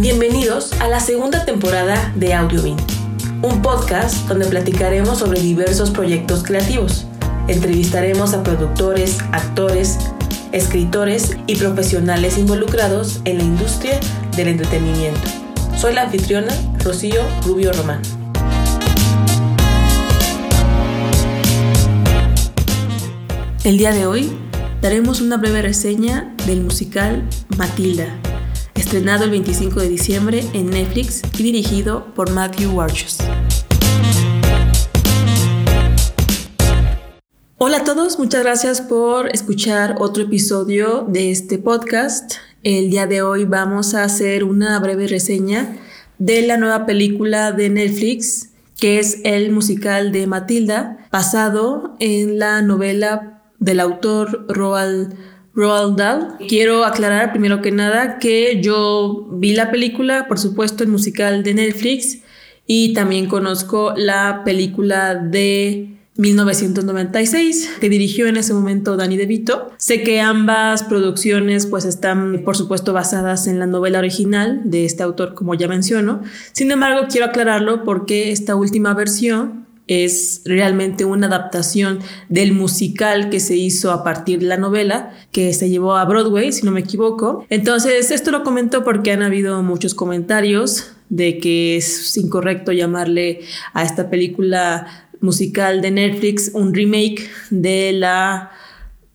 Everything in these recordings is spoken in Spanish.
Bienvenidos a la segunda temporada de Audiobin, un podcast donde platicaremos sobre diversos proyectos creativos. Entrevistaremos a productores, actores, escritores y profesionales involucrados en la industria del entretenimiento. Soy la anfitriona Rocío Rubio Román. El día de hoy daremos una breve reseña del musical Matilda, estrenado el 25 de diciembre en Netflix y dirigido por Matthew Warchus. Hola a todos, muchas gracias por escuchar otro episodio de este podcast. El día de hoy vamos a hacer una breve reseña de la nueva película de Netflix, que es el musical de Matilda, basado en la novela del autor Roald, Roald Dahl. Quiero aclarar primero que nada que yo vi la película, por supuesto, el musical de Netflix y también conozco la película de 1996 que dirigió en ese momento Danny DeVito. Sé que ambas producciones pues están por supuesto basadas en la novela original de este autor como ya menciono. Sin embargo, quiero aclararlo porque esta última versión es realmente una adaptación del musical que se hizo a partir de la novela que se llevó a Broadway, si no me equivoco. Entonces, esto lo comento porque han habido muchos comentarios de que es incorrecto llamarle a esta película musical de Netflix un remake de la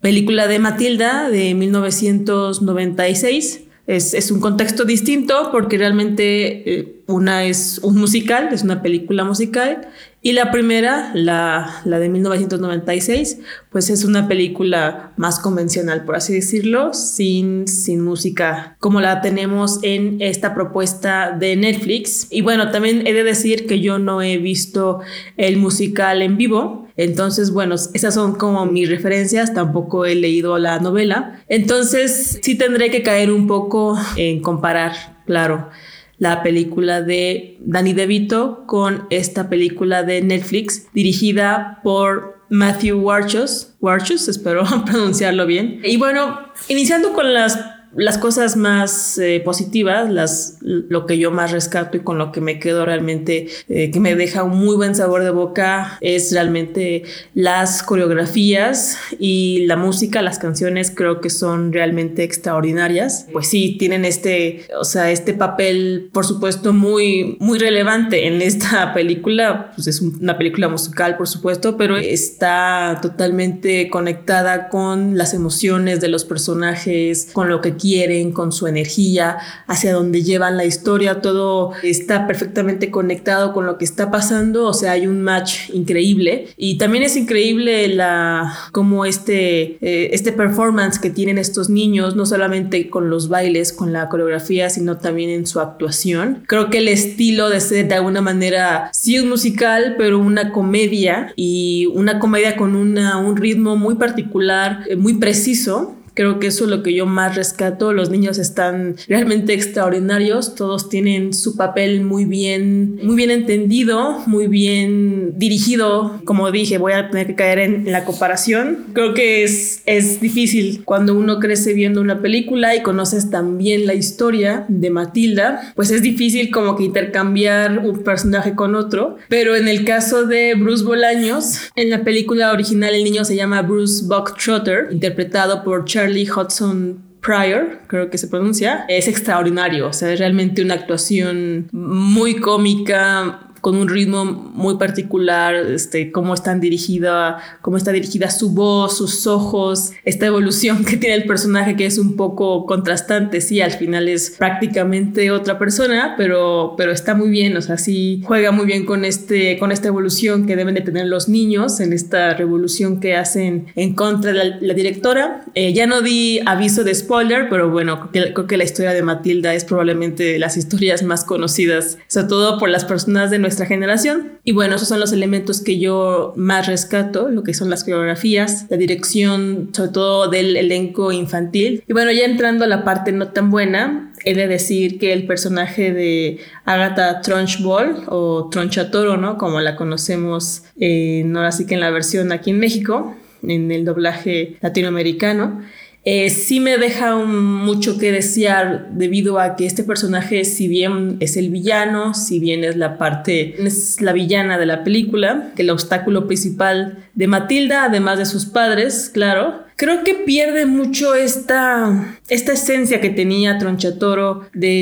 película de Matilda de 1996. Es, es un contexto distinto porque realmente eh, una es un musical, es una película musical y la primera, la, la, de 1996, pues es una película más convencional, por así decirlo, sin, sin música, como la tenemos en esta propuesta de Netflix. Y bueno, también he de decir que yo no he visto el musical en vivo, entonces, bueno, esas son como mis referencias, tampoco he leído la novela, entonces sí tendré que caer un poco en comparar, claro la película de Danny DeVito con esta película de Netflix dirigida por Matthew Warchus. Warchus, espero pronunciarlo bien. Y bueno, iniciando con las las cosas más eh, positivas, las, lo que yo más rescato y con lo que me quedo realmente, eh, que me deja un muy buen sabor de boca, es realmente las coreografías y la música, las canciones creo que son realmente extraordinarias. Pues sí, tienen este, o sea, este papel, por supuesto, muy, muy relevante en esta película. Pues es una película musical, por supuesto, pero está totalmente conectada con las emociones de los personajes, con lo que quieren, con su energía, hacia dónde llevan la historia, todo está perfectamente conectado con lo que está pasando, o sea, hay un match increíble y también es increíble la como este eh, este performance que tienen estos niños, no solamente con los bailes, con la coreografía, sino también en su actuación. Creo que el estilo de ser de alguna manera sí es musical, pero una comedia y una comedia con una, un ritmo muy particular, eh, muy preciso Creo que eso es lo que yo más rescato. Los niños están realmente extraordinarios. Todos tienen su papel muy bien, muy bien entendido, muy bien dirigido. Como dije, voy a tener que caer en la comparación. Creo que es, es difícil cuando uno crece viendo una película y conoces también la historia de Matilda, pues es difícil como que intercambiar un personaje con otro. Pero en el caso de Bruce Bolaños, en la película original el niño se llama Bruce Buck Trotter, interpretado por Charlie Charlie Hudson Pryor, creo que se pronuncia, es extraordinario. O sea, es realmente una actuación muy cómica, con un ritmo muy particular, este, cómo están dirigida, cómo está dirigida su voz, sus ojos, esta evolución que tiene el personaje que es un poco contrastante, sí, al final es prácticamente otra persona, pero, pero está muy bien, o sea, sí juega muy bien con, este, con esta evolución que deben de tener los niños en esta revolución que hacen en contra de la, directora. Eh, ya no di aviso de spoiler, pero bueno, creo que, creo que la historia de Matilda es probablemente de las historias más conocidas, sobre todo por las personas de nuestra generación. Y bueno, esos son los elementos que yo más rescato, lo que son las coreografías, la dirección, sobre todo del elenco infantil. Y bueno, ya entrando a la parte no tan buena, he de decir que el personaje de Agatha Trunchbull o Tronchatoro, ¿no? Como la conocemos, eh, no así que en la versión aquí en México, en el doblaje latinoamericano, eh, sí me deja mucho que desear debido a que este personaje, si bien es el villano, si bien es la parte, es la villana de la película, que el obstáculo principal de Matilda, además de sus padres, claro, creo que pierde mucho esta, esta esencia que tenía Tronchatoro de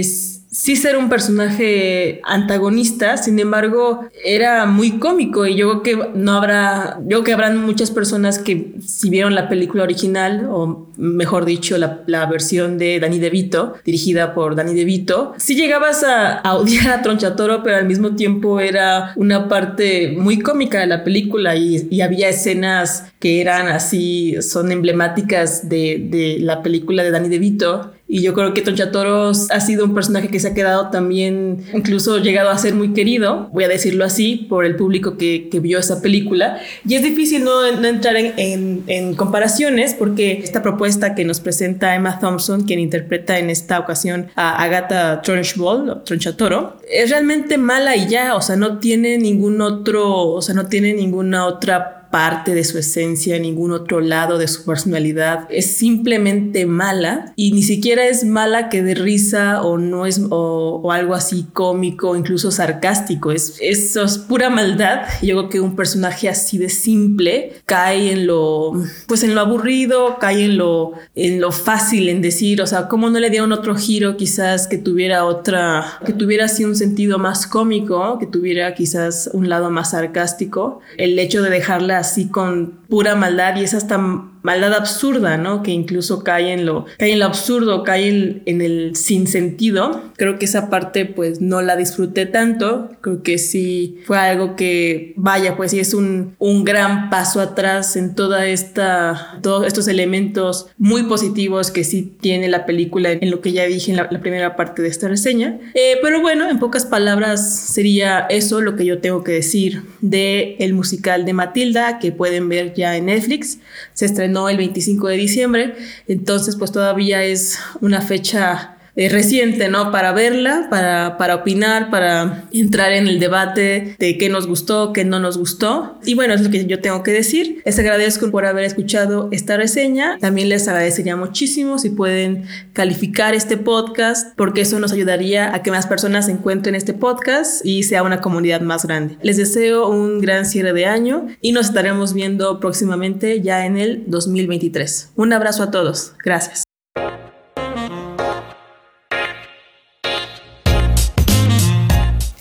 sí ser un personaje antagonista, sin embargo, era muy cómico y yo creo que no habrá, yo que habrán muchas personas que si vieron la película original, o mejor dicho, la, versión de Danny DeVito, dirigida por Danny DeVito, sí llegabas a, odiar a Tronchatoro, pero al mismo tiempo era una parte muy cómica de la película y, y había escenas que eran así, son emblemáticas de, de la película de Danny DeVito y yo creo que Tonchatoro ha sido un personaje que se ha quedado también, incluso llegado a ser muy querido, voy a decirlo así, por el público que, que vio esa película. Y es difícil no, no entrar en, en, en, comparaciones porque esta propuesta que nos presenta Emma Thompson, quien interpreta en esta ocasión a Agatha Trunchbull, Tronchatoro, es realmente mala y ya, o sea, no tiene ningún otro, o sea, no tiene ninguna otra parte de su esencia, ningún otro lado de su personalidad. Es simplemente mala y ni siquiera es mala que de risa o no es o, algo así cómico, incluso sarcástico. Es, eso es pura maldad. Yo creo que un personaje así de simple cae en lo, pues en lo aburrido, cae en lo, en lo fácil en decir, o sea, cómo no le dieron otro giro quizás que tuviera otra, que tuviera así un sentido más cómico, que tuviera quizás un lado más sarcástico. El hecho de dejarla así con pura maldad y es hasta maldad absurda, ¿no? Que incluso cae en lo, cae en lo absurdo, cae en, en el sinsentido. Creo que esa parte pues no la disfruté tanto. Creo que sí fue algo que, vaya, pues sí es un, un gran paso atrás en toda esta, todos estos elementos muy positivos que sí tiene la película en lo que ya dije en la, primera parte de esta reseña. Eh, pero bueno, en pocas palabras sería eso lo que yo tengo que decir de el musical de Matilda que pueden ver ya en Netflix. Se estrenó el 25 de diciembre, entonces pues todavía es una fecha eh, reciente, ¿no? Para verla, para, para opinar, para entrar en el debate de qué nos gustó, qué no nos gustó. Y bueno, es lo que yo tengo que decir. Les agradezco por haber escuchado esta reseña. También les agradecería muchísimo si pueden calificar este podcast, porque eso nos ayudaría a que más personas encuentren este podcast y sea una comunidad más grande. Les deseo un gran cierre de año y nos estaremos viendo próximamente ya en el 2023. Un abrazo a todos. Gracias.